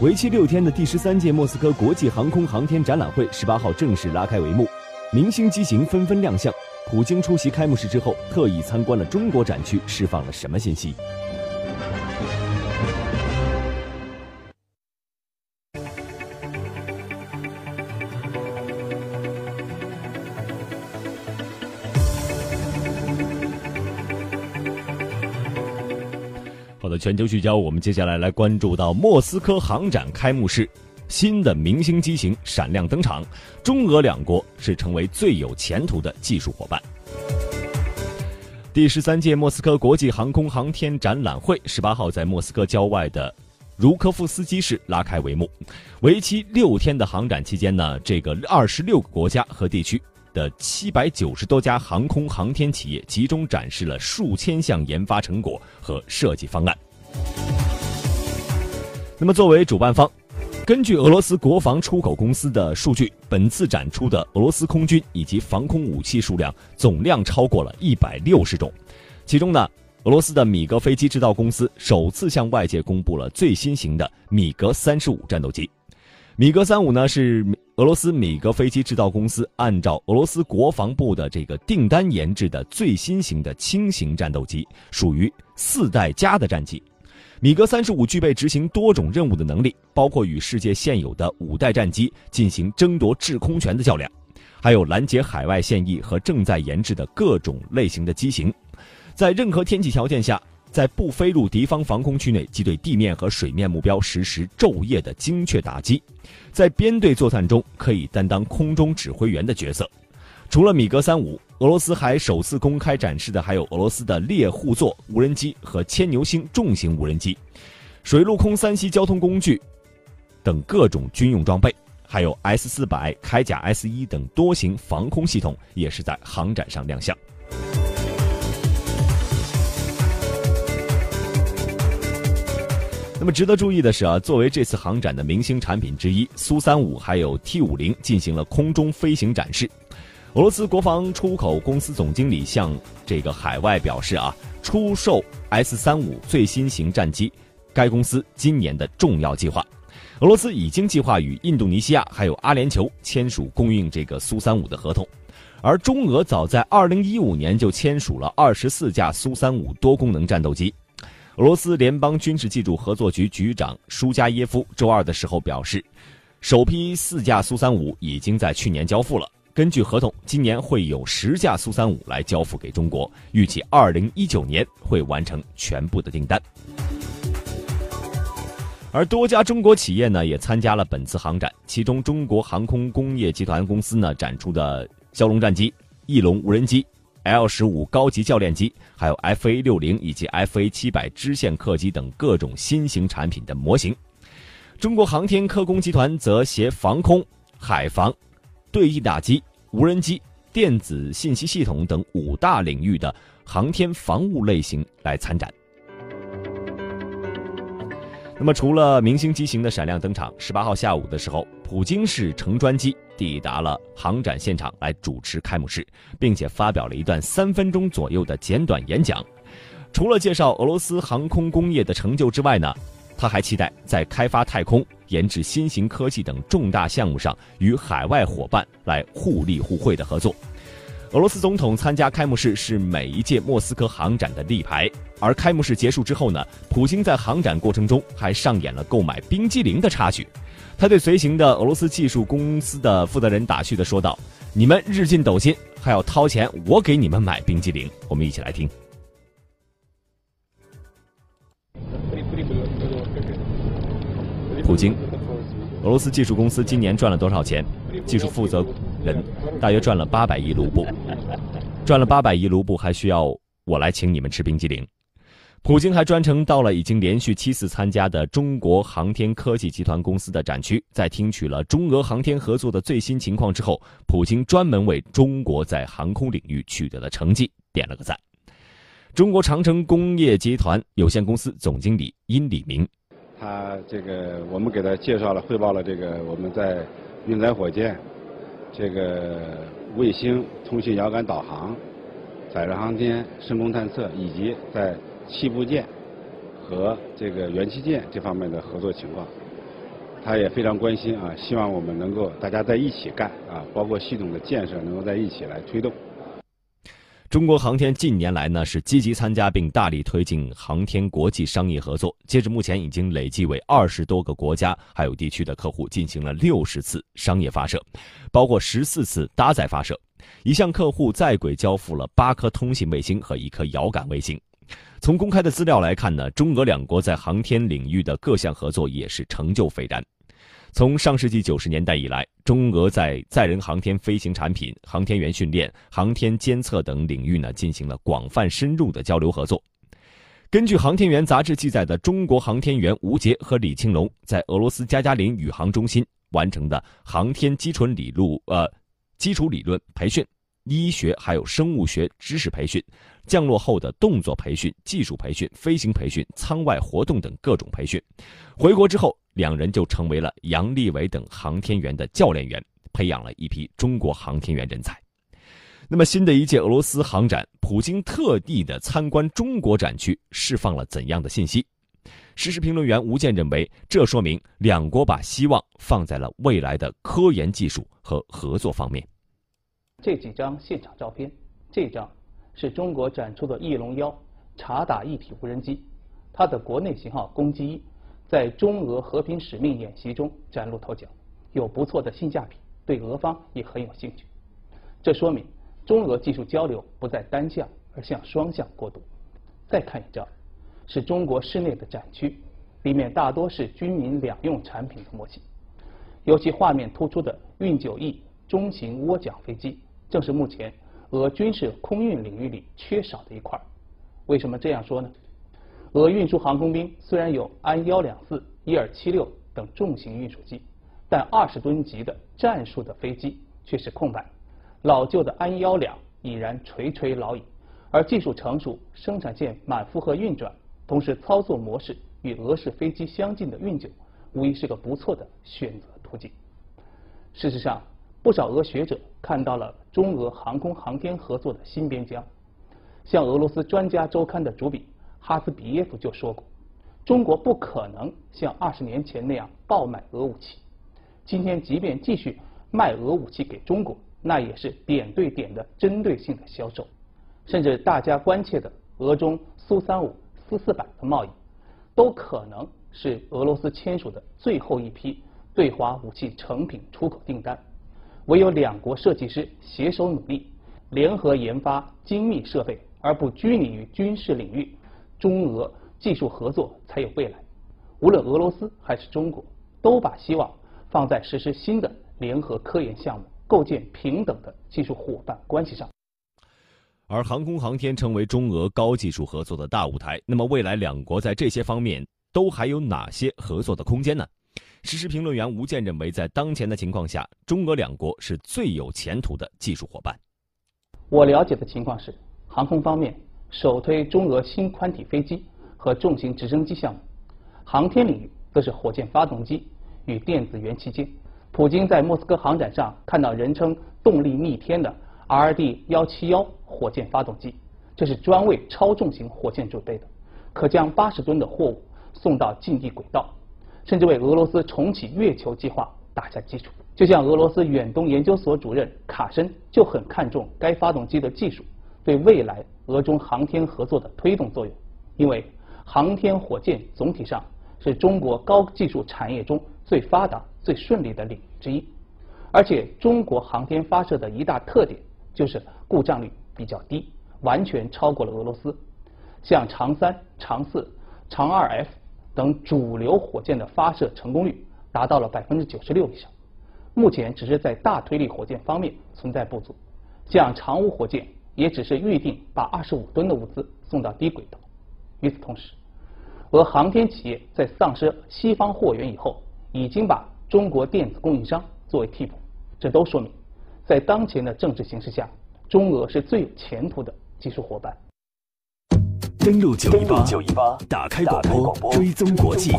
为期六天的第十三届莫斯科国际航空航天展览会十八号正式拉开帷幕，明星机型纷纷亮相。普京出席开幕式之后，特意参观了中国展区，释放了什么信息？全球聚焦，我们接下来来关注到莫斯科航展开幕式，新的明星机型闪亮登场，中俄两国是成为最有前途的技术伙伴。第十三届莫斯科国际航空航天展览会十八号在莫斯科郊外的茹科夫斯基市拉开帷幕，为期六天的航展期间呢，这个二十六个国家和地区的七百九十多家航空航天企业集中展示了数千项研发成果和设计方案。那么，作为主办方，根据俄罗斯国防出口公司的数据，本次展出的俄罗斯空军以及防空武器数量总量超过了一百六十种。其中呢，俄罗斯的米格飞机制造公司首次向外界公布了最新型的米格三十五战斗机。米格三五呢是俄罗斯米格飞机制造公司按照俄罗斯国防部的这个订单研制的最新型的轻型战斗机，属于四代加的战机。米格三十五具备执行多种任务的能力，包括与世界现有的五代战机进行争夺制空权的较量，还有拦截海外现役和正在研制的各种类型的机型，在任何天气条件下，在不飞入敌方防空区内，即对地面和水面目标实施昼夜的精确打击，在编队作战中可以担当空中指挥员的角色。除了米格三五，俄罗斯还首次公开展示的还有俄罗斯的猎户座无人机和牵牛星重型无人机、水陆空三栖交通工具等各种军用装备，还有 S 四百、铠甲 S 一等多型防空系统也是在航展上亮相。那么值得注意的是啊，作为这次航展的明星产品之一，苏三五还有 T 五零进行了空中飞行展示。俄罗斯国防出口公司总经理向这个海外表示啊，出售 S 三五最新型战机，该公司今年的重要计划。俄罗斯已经计划与印度尼西亚还有阿联酋签署供应这个苏三五的合同，而中俄早在二零一五年就签署了二十四架苏三五多功能战斗机。俄罗斯联邦军事技术合作局局长舒加耶夫周二的时候表示，首批四架苏三五已经在去年交付了。根据合同，今年会有十架苏三五来交付给中国，预计二零一九年会完成全部的订单。而多家中国企业呢也参加了本次航展，其中中国航空工业集团公司呢展出的枭龙战机、翼龙无人机。L 十五高级教练机，还有 FA 六零以及 FA 七百支线客机等各种新型产品的模型。中国航天科工集团则携防空、海防、对地打击、无人机、电子信息系统等五大领域的航天防务类型来参展。那么，除了明星机型的闪亮登场，十八号下午的时候，普京是乘专机抵达了航展现场来主持开幕式，并且发表了一段三分钟左右的简短演讲。除了介绍俄罗斯航空工业的成就之外呢，他还期待在开发太空、研制新型科技等重大项目上与海外伙伴来互利互惠的合作。俄罗斯总统参加开幕式是每一届莫斯科航展的立牌，而开幕式结束之后呢，普京在航展过程中还上演了购买冰激凌的插曲。他对随行的俄罗斯技术公司的负责人打趣的说道：“你们日进斗金，还要掏钱，我给你们买冰激凌。”我们一起来听。普京，俄罗斯技术公司今年赚了多少钱？技术负责。人大约赚了八百亿卢布，赚了八百亿卢布，还需要我来请你们吃冰激凌。普京还专程到了已经连续七次参加的中国航天科技集团公司的展区，在听取了中俄航天合作的最新情况之后，普京专门为中国在航空领域取得的成绩点了个赞。中国长城工业集团有限公司总经理殷礼明，他这个我们给他介绍了汇报了这个我们在运载火箭。这个卫星通信遥感导航、载人航天、深空探测，以及在气部件和这个元器件这方面的合作情况。他也非常关心啊，希望我们能够大家在一起干啊，包括系统的建设能够在一起来推动。中国航天近年来呢是积极参加并大力推进航天国际商业合作，截至目前已经累计为二十多个国家还有地区的客户进行了六十次商业发射，包括十四次搭载发射，已向客户在轨交付了八颗通信卫星和一颗遥感卫星。从公开的资料来看呢，中俄两国在航天领域的各项合作也是成就斐然。从上世纪九十年代以来，中俄在载人航天飞行产品、航天员训练、航天监测等领域呢进行了广泛深入的交流合作。根据《航天员》杂志记载的，中国航天员吴杰和李庆龙在俄罗斯加加林宇航中心完成的航天基础理论呃基础理论培训、医学还有生物学知识培训、降落后的动作培训、技术培训、飞行培训、舱外活动等各种培训，回国之后。两人就成为了杨利伟等航天员的教练员，培养了一批中国航天员人才。那么，新的一届俄罗斯航展，普京特地的参观中国展区，释放了怎样的信息？时事评论员吴健认为，这说明两国把希望放在了未来的科研技术和合作方面。这几张现场照片，这张是中国展出的翼龙幺察打一体无人机，它的国内型号攻击一。在中俄和平使命演习中崭露头角，有不错的性价比，对俄方也很有兴趣。这说明中俄技术交流不再单向，而向双向过渡。再看一张，是中国室内的展区，里面大多是军民两用产品的模型。尤其画面突出的运九 E 中型涡桨飞机，正是目前俄军事空运领域里缺少的一块。为什么这样说呢？俄运输航空兵虽然有安幺两四、伊尔七六等重型运输机，但二十吨级的战术的飞机却是空白。老旧的安幺两已然垂垂老矣，而技术成熟、生产线满负荷运转，同时操作模式与俄式飞机相近的运九，无疑是个不错的选择途径。事实上，不少俄学者看到了中俄航空航天合作的新边疆，像俄罗斯专家周刊的主笔。哈斯比耶夫就说过：“中国不可能像二十年前那样爆买俄武器。今天即便继续卖俄武器给中国，那也是点对点的针对性的销售。甚至大家关切的俄中苏三五、四四百的贸易，都可能是俄罗斯签署的最后一批对华武器成品出口订单。唯有两国设计师携手努力，联合研发精密设备，而不拘泥于军事领域。”中俄技术合作才有未来。无论俄罗斯还是中国，都把希望放在实施新的联合科研项目、构建平等的技术伙伴关系上。而航空航天成为中俄高技术合作的大舞台，那么未来两国在这些方面都还有哪些合作的空间呢？时事评论员吴健认为，在当前的情况下，中俄两国是最有前途的技术伙伴。我了解的情况是，航空方面。首推中俄新宽体飞机和重型直升机项目，航天领域则是火箭发动机与电子元器件。普京在莫斯科航展上看到人称动力逆天的 RD 幺七幺火箭发动机，这是专为超重型火箭准备的，可将八十吨的货物送到近地轨道，甚至为俄罗斯重启月球计划打下基础。就像俄罗斯远东研究所主任卡申就很看重该发动机的技术。对未来俄中航天合作的推动作用，因为航天火箭总体上是中国高技术产业中最发达、最顺利的领域之一，而且中国航天发射的一大特点就是故障率比较低，完全超过了俄罗斯。像长三、长四、长二 F 等主流火箭的发射成功率达到了百分之九十六以上，目前只是在大推力火箭方面存在不足，像长五火箭。也只是预定把二十五吨的物资送到低轨道。与此同时，俄航天企业在丧失西方货源以后，已经把中国电子供应商作为替补。这都说明，在当前的政治形势下，中俄是最有前途的技术伙伴。登录九一八，打开广播，追踪国际。